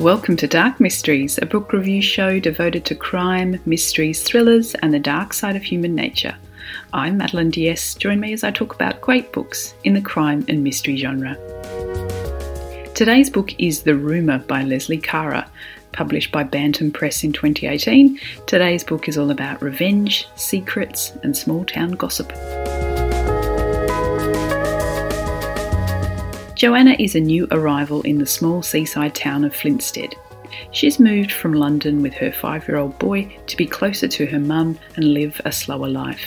Welcome to Dark Mysteries, a book review show devoted to crime, mysteries, thrillers, and the dark side of human nature. I'm Madeline Diaz. Join me as I talk about great books in the crime and mystery genre. Today's book is The Rumour by Lesley Kara, published by Bantam Press in 2018. Today's book is all about revenge, secrets, and small town gossip. Joanna is a new arrival in the small seaside town of Flinstead. She's moved from London with her five year old boy to be closer to her mum and live a slower life.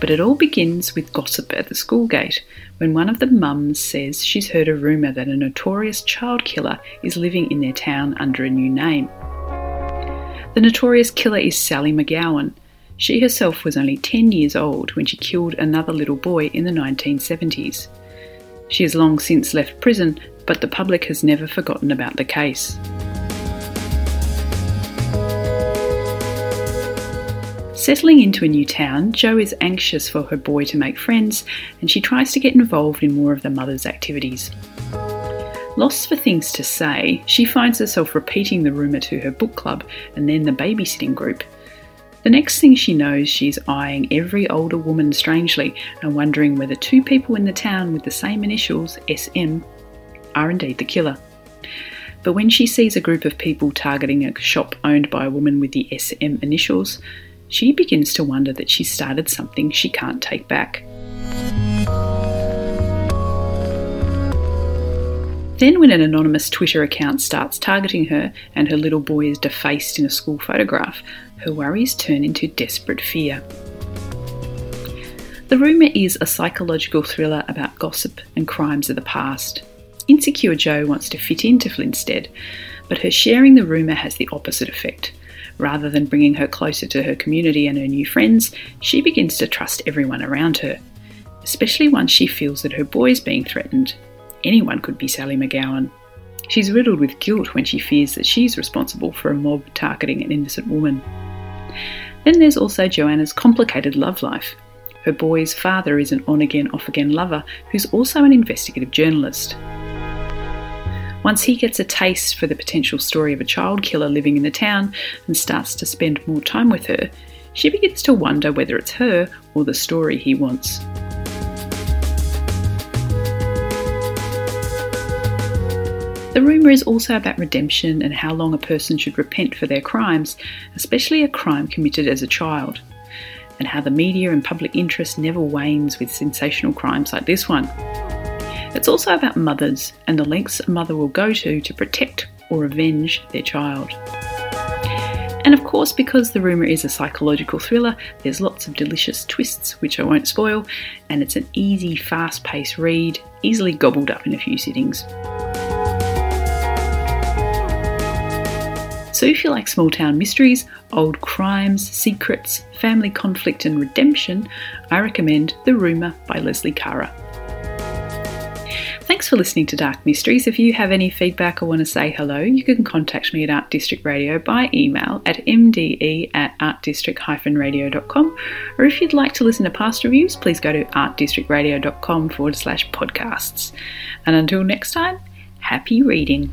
But it all begins with gossip at the school gate when one of the mums says she's heard a rumour that a notorious child killer is living in their town under a new name. The notorious killer is Sally McGowan. She herself was only 10 years old when she killed another little boy in the 1970s. She has long since left prison, but the public has never forgotten about the case. Settling into a new town, Jo is anxious for her boy to make friends and she tries to get involved in more of the mother's activities. Lost for things to say, she finds herself repeating the rumour to her book club and then the babysitting group, the next thing she knows, she's eyeing every older woman strangely and wondering whether two people in the town with the same initials, SM, are indeed the killer. But when she sees a group of people targeting a shop owned by a woman with the SM initials, she begins to wonder that she's started something she can't take back. Then, when an anonymous Twitter account starts targeting her and her little boy is defaced in a school photograph, her worries turn into desperate fear. The Rumour is a psychological thriller about gossip and crimes of the past. Insecure Jo wants to fit into Flinstead, but her sharing the rumour has the opposite effect. Rather than bringing her closer to her community and her new friends, she begins to trust everyone around her, especially once she feels that her boy is being threatened. Anyone could be Sally McGowan. She's riddled with guilt when she fears that she's responsible for a mob targeting an innocent woman. Then there's also Joanna's complicated love life. Her boy's father is an on again, off again lover who's also an investigative journalist. Once he gets a taste for the potential story of a child killer living in the town and starts to spend more time with her, she begins to wonder whether it's her or the story he wants. The rumour is also about redemption and how long a person should repent for their crimes, especially a crime committed as a child, and how the media and public interest never wanes with sensational crimes like this one. It's also about mothers and the lengths a mother will go to to protect or avenge their child. And of course, because the rumour is a psychological thriller, there's lots of delicious twists, which I won't spoil, and it's an easy, fast paced read, easily gobbled up in a few sittings. So if you like small town mysteries, old crimes, secrets, family conflict, and redemption, I recommend The Rumour by Lesley Kara. Thanks for listening to Dark Mysteries. If you have any feedback or want to say hello, you can contact me at Art District Radio by email at mde at artdistrict-radio.com. Or if you'd like to listen to past reviews, please go to artdistrictradio.com forward slash podcasts. And until next time, happy reading.